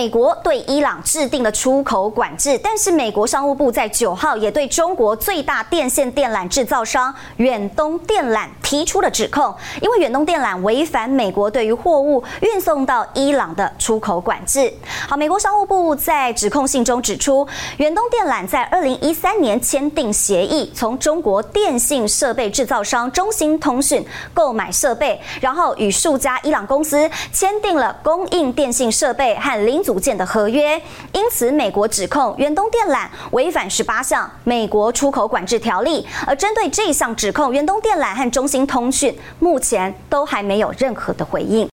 美国对伊朗制定了出口管制，但是美国商务部在九号也对中国最大电线电缆制造商远东电缆提出了指控，因为远东电缆违反美国对于货物运送到伊朗的出口管制。好，美国商务部在指控信中指出，远东电缆在二零一三年签订协议，从中国电信设备制造商中兴通讯购买设备，然后与数家伊朗公司签订了供应电信设备和零组建的合约，因此美国指控远东电缆违反十八项美国出口管制条例。而针对这项指控，远东电缆和中兴通讯目前都还没有任何的回应。